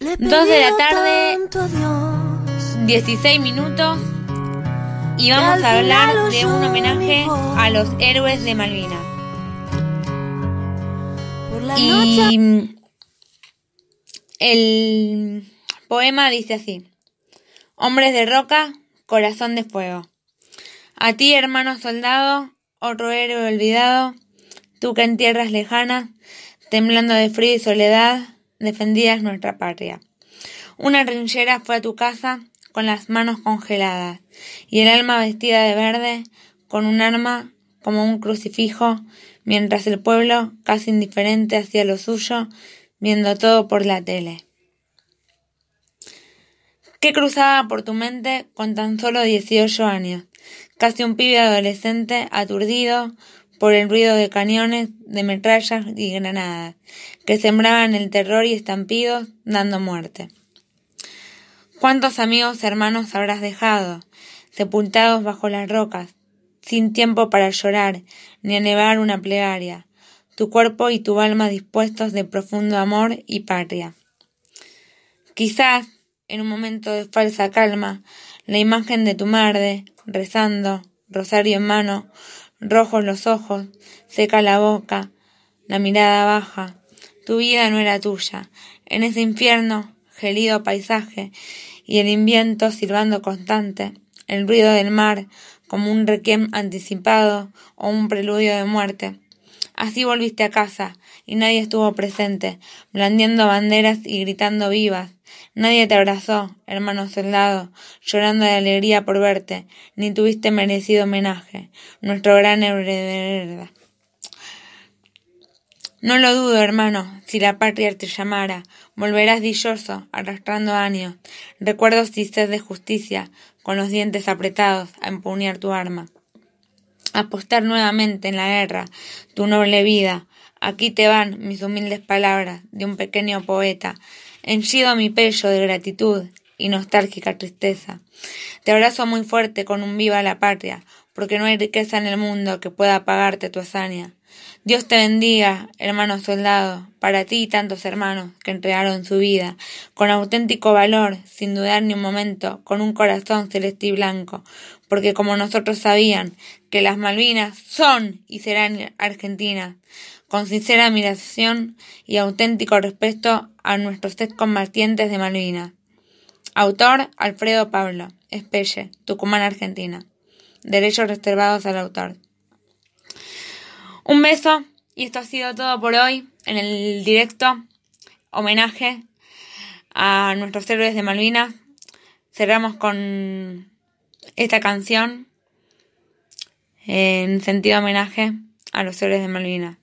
2 de la tarde, 16 minutos, y vamos a hablar de un homenaje a los héroes de Malvinas. Y el poema dice así, Hombres de roca, corazón de fuego. A ti, hermano soldado, otro héroe olvidado, tú que en tierras lejanas, temblando de frío y soledad, defendías nuestra patria. Una rinchera fue a tu casa con las manos congeladas y el alma vestida de verde con un arma como un crucifijo, mientras el pueblo, casi indiferente hacia lo suyo, viendo todo por la tele. ¿Qué cruzaba por tu mente con tan solo dieciocho años? Casi un pibe adolescente aturdido por el ruido de cañones, de metrallas y granadas, que sembraban el terror y estampidos, dando muerte. ¿Cuántos amigos hermanos habrás dejado, sepultados bajo las rocas, sin tiempo para llorar, ni elevar una plegaria, tu cuerpo y tu alma dispuestos de profundo amor y patria? Quizás, en un momento de falsa calma, la imagen de tu madre, rezando, rosario en mano, rojos los ojos, seca la boca, la mirada baja. Tu vida no era tuya. En ese infierno, gelido paisaje, y el viento silbando constante, el ruido del mar como un requiem anticipado o un preludio de muerte. Así volviste a casa, y nadie estuvo presente, blandiendo banderas y gritando vivas, Nadie te abrazó, hermano soldado, llorando de alegría por verte, ni tuviste merecido homenaje, nuestro gran heredera. No lo dudo, hermano, si la patria te llamara, volverás dilloso, arrastrando años, recuerdos y sed de justicia, con los dientes apretados, a empuñar tu arma. Apostar nuevamente en la guerra, tu noble vida. Aquí te van mis humildes palabras de un pequeño poeta, henchido mi pecho de gratitud y nostálgica tristeza. Te abrazo muy fuerte con un viva la patria, porque no hay riqueza en el mundo que pueda pagarte tu hazaña. Dios te bendiga, hermano soldado, para ti y tantos hermanos que entregaron su vida, con auténtico valor, sin dudar ni un momento, con un corazón celeste y blanco, porque como nosotros sabían que las Malvinas son y serán argentinas, con sincera admiración y auténtico respeto a nuestros excombatientes de Malvinas. Autor Alfredo Pablo, Espelle, Tucumán, Argentina. Derechos reservados al autor. Un beso y esto ha sido todo por hoy en el directo homenaje a nuestros héroes de Malvinas. Cerramos con esta canción en sentido homenaje a los héroes de Malvinas.